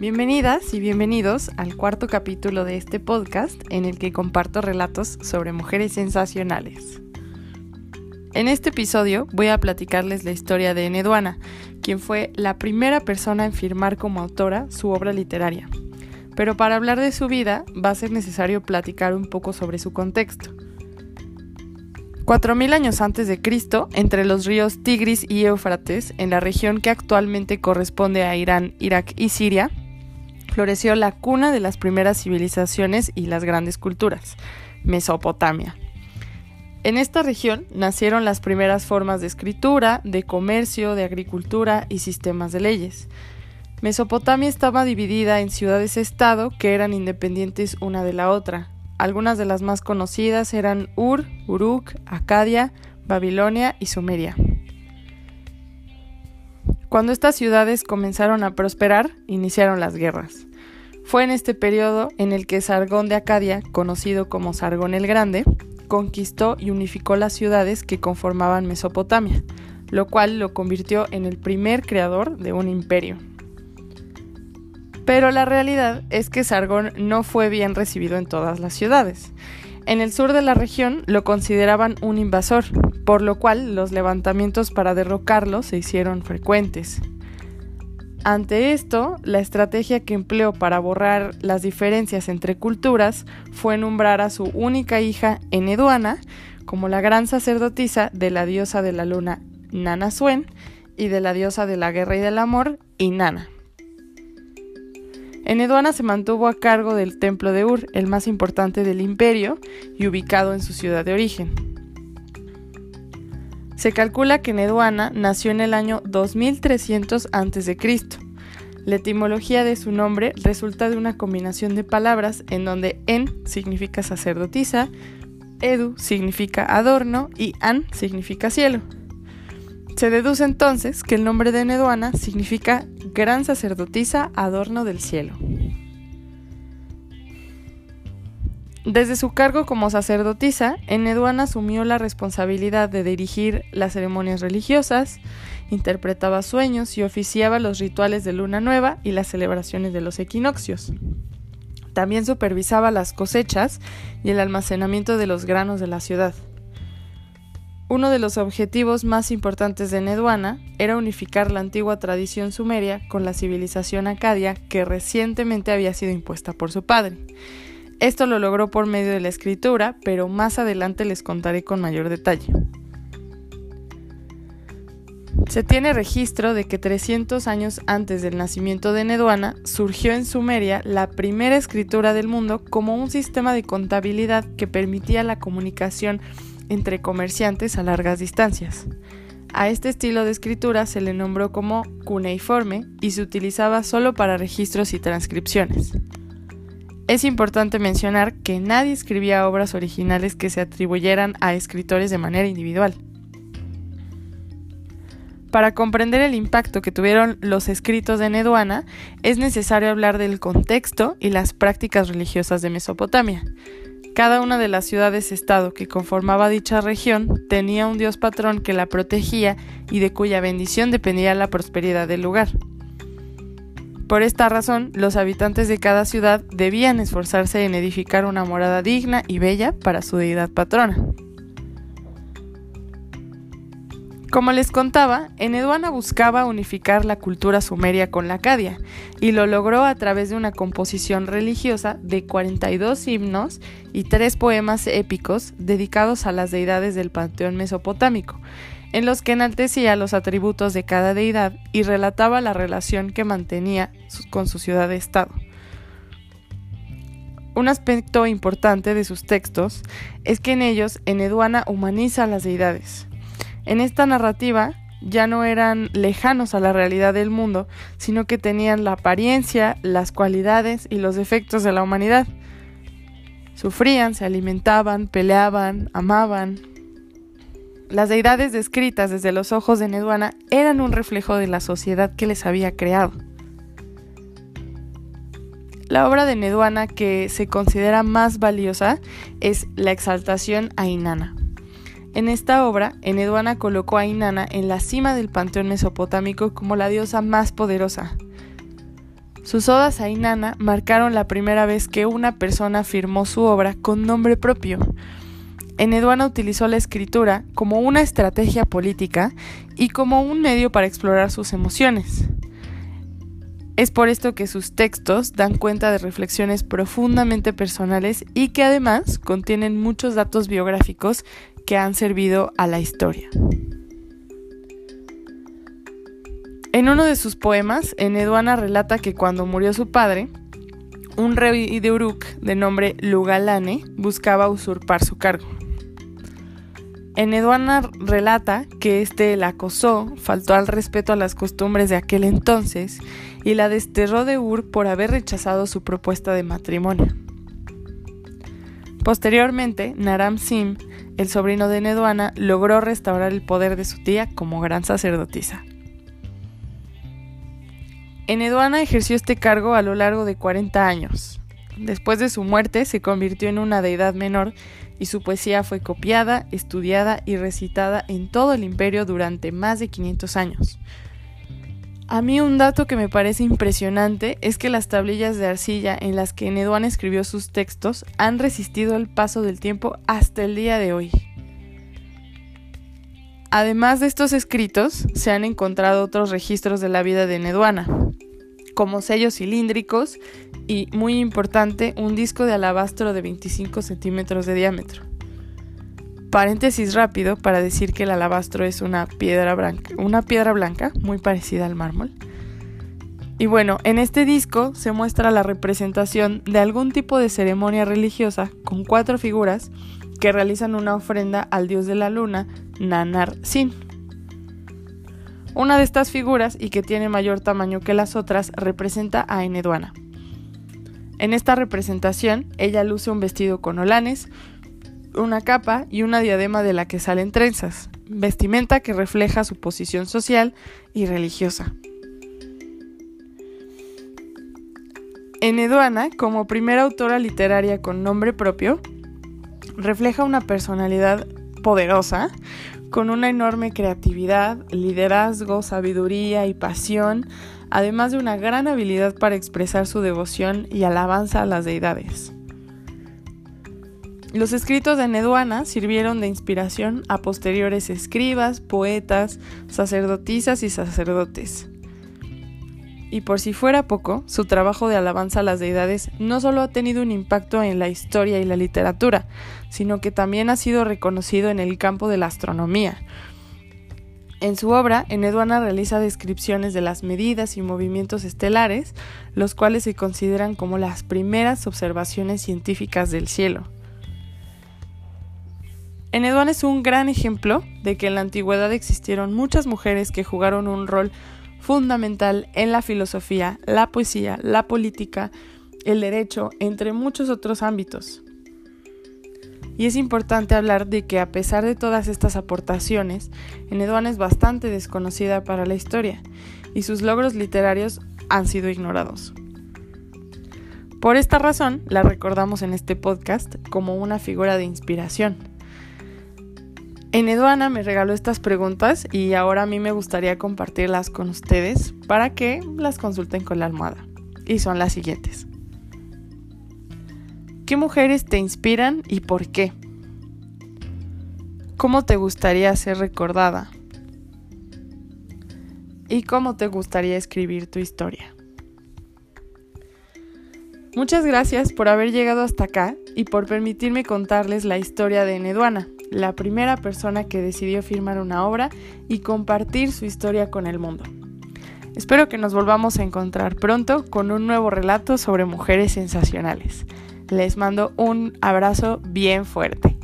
Bienvenidas y bienvenidos al cuarto capítulo de este podcast en el que comparto relatos sobre mujeres sensacionales. En este episodio voy a platicarles la historia de Eneduana, quien fue la primera persona en firmar como autora su obra literaria. Pero para hablar de su vida va a ser necesario platicar un poco sobre su contexto. Cuatro mil años antes de Cristo, entre los ríos Tigris y Éufrates, en la región que actualmente corresponde a Irán, Irak y Siria, floreció la cuna de las primeras civilizaciones y las grandes culturas, Mesopotamia. En esta región nacieron las primeras formas de escritura, de comercio, de agricultura y sistemas de leyes. Mesopotamia estaba dividida en ciudades-estado que eran independientes una de la otra. Algunas de las más conocidas eran Ur, Uruk, Acadia, Babilonia y Sumeria. Cuando estas ciudades comenzaron a prosperar, iniciaron las guerras. Fue en este periodo en el que Sargón de Acadia, conocido como Sargón el Grande, conquistó y unificó las ciudades que conformaban Mesopotamia, lo cual lo convirtió en el primer creador de un imperio. Pero la realidad es que Sargón no fue bien recibido en todas las ciudades. En el sur de la región lo consideraban un invasor, por lo cual los levantamientos para derrocarlo se hicieron frecuentes. Ante esto, la estrategia que empleó para borrar las diferencias entre culturas fue nombrar a su única hija Eneduana como la gran sacerdotisa de la diosa de la luna Nana Suen y de la diosa de la guerra y del amor Inanna. Eneduana se mantuvo a cargo del templo de Ur, el más importante del imperio y ubicado en su ciudad de origen. Se calcula que Eneduana nació en el año 2300 a.C. La etimología de su nombre resulta de una combinación de palabras en donde En significa sacerdotisa, Edu significa adorno y An significa cielo. Se deduce entonces que el nombre de Eneduana significa gran sacerdotisa adorno del cielo. Desde su cargo como sacerdotisa, Eneduana asumió la responsabilidad de dirigir las ceremonias religiosas, interpretaba sueños y oficiaba los rituales de luna nueva y las celebraciones de los equinoccios. También supervisaba las cosechas y el almacenamiento de los granos de la ciudad. Uno de los objetivos más importantes de Neduana era unificar la antigua tradición sumeria con la civilización acadia que recientemente había sido impuesta por su padre. Esto lo logró por medio de la escritura, pero más adelante les contaré con mayor detalle. Se tiene registro de que 300 años antes del nacimiento de Neduana surgió en Sumeria la primera escritura del mundo como un sistema de contabilidad que permitía la comunicación entre comerciantes a largas distancias. A este estilo de escritura se le nombró como cuneiforme y se utilizaba solo para registros y transcripciones. Es importante mencionar que nadie escribía obras originales que se atribuyeran a escritores de manera individual. Para comprender el impacto que tuvieron los escritos de Neduana, es necesario hablar del contexto y las prácticas religiosas de Mesopotamia. Cada una de las ciudades-estado que conformaba dicha región tenía un dios patrón que la protegía y de cuya bendición dependía la prosperidad del lugar. Por esta razón, los habitantes de cada ciudad debían esforzarse en edificar una morada digna y bella para su deidad patrona. Como les contaba, Eneduana buscaba unificar la cultura sumeria con la acadia, y lo logró a través de una composición religiosa de 42 himnos y tres poemas épicos dedicados a las deidades del panteón mesopotámico, en los que enaltecía los atributos de cada deidad y relataba la relación que mantenía con su ciudad-estado. Un aspecto importante de sus textos es que en ellos Eneduana humaniza a las deidades. En esta narrativa ya no eran lejanos a la realidad del mundo, sino que tenían la apariencia, las cualidades y los defectos de la humanidad. Sufrían, se alimentaban, peleaban, amaban, las deidades descritas desde los ojos de Neduana eran un reflejo de la sociedad que les había creado. La obra de Neduana que se considera más valiosa es La exaltación a Inanna. En esta obra, Eneduana colocó a Inanna en la cima del panteón mesopotámico como la diosa más poderosa. Sus odas a Inanna marcaron la primera vez que una persona firmó su obra con nombre propio. Eneduana utilizó la escritura como una estrategia política y como un medio para explorar sus emociones. Es por esto que sus textos dan cuenta de reflexiones profundamente personales y que además contienen muchos datos biográficos que han servido a la historia. En uno de sus poemas, Eneduana relata que cuando murió su padre, un rey de Uruk de nombre Lugalane buscaba usurpar su cargo. Eneduana relata que éste la acosó, faltó al respeto a las costumbres de aquel entonces y la desterró de Ur por haber rechazado su propuesta de matrimonio. Posteriormente, Naram Sim, el sobrino de Eneduana, logró restaurar el poder de su tía como gran sacerdotisa. Eneduana ejerció este cargo a lo largo de 40 años. Después de su muerte se convirtió en una deidad menor y su poesía fue copiada, estudiada y recitada en todo el imperio durante más de 500 años. A mí un dato que me parece impresionante es que las tablillas de arcilla en las que Eneduana escribió sus textos han resistido el paso del tiempo hasta el día de hoy. Además de estos escritos, se han encontrado otros registros de la vida de Neduana, como sellos cilíndricos y, muy importante, un disco de alabastro de 25 centímetros de diámetro. Paréntesis rápido para decir que el alabastro es una piedra blanca, una piedra blanca muy parecida al mármol. Y bueno, en este disco se muestra la representación de algún tipo de ceremonia religiosa con cuatro figuras que realizan una ofrenda al dios de la luna, Nanar Sin. Una de estas figuras, y que tiene mayor tamaño que las otras, representa a Eneduana. En esta representación, ella luce un vestido con olanes, una capa y una diadema de la que salen trenzas, vestimenta que refleja su posición social y religiosa. Eneduana, como primera autora literaria con nombre propio, refleja una personalidad poderosa, con una enorme creatividad, liderazgo, sabiduría y pasión, además de una gran habilidad para expresar su devoción y alabanza a las deidades. Los escritos de Neduana sirvieron de inspiración a posteriores escribas, poetas, sacerdotisas y sacerdotes. Y por si fuera poco, su trabajo de alabanza a las deidades no solo ha tenido un impacto en la historia y la literatura, sino que también ha sido reconocido en el campo de la astronomía. En su obra, Eneduana realiza descripciones de las medidas y movimientos estelares, los cuales se consideran como las primeras observaciones científicas del cielo. Eneduana es un gran ejemplo de que en la antigüedad existieron muchas mujeres que jugaron un rol fundamental en la filosofía, la poesía, la política, el derecho, entre muchos otros ámbitos. Y es importante hablar de que a pesar de todas estas aportaciones, Eneduana es bastante desconocida para la historia y sus logros literarios han sido ignorados. Por esta razón, la recordamos en este podcast como una figura de inspiración Eneduana me regaló estas preguntas y ahora a mí me gustaría compartirlas con ustedes para que las consulten con la almohada. Y son las siguientes. ¿Qué mujeres te inspiran y por qué? ¿Cómo te gustaría ser recordada? ¿Y cómo te gustaría escribir tu historia? Muchas gracias por haber llegado hasta acá y por permitirme contarles la historia de Eneduana, la primera persona que decidió firmar una obra y compartir su historia con el mundo. Espero que nos volvamos a encontrar pronto con un nuevo relato sobre mujeres sensacionales. Les mando un abrazo bien fuerte.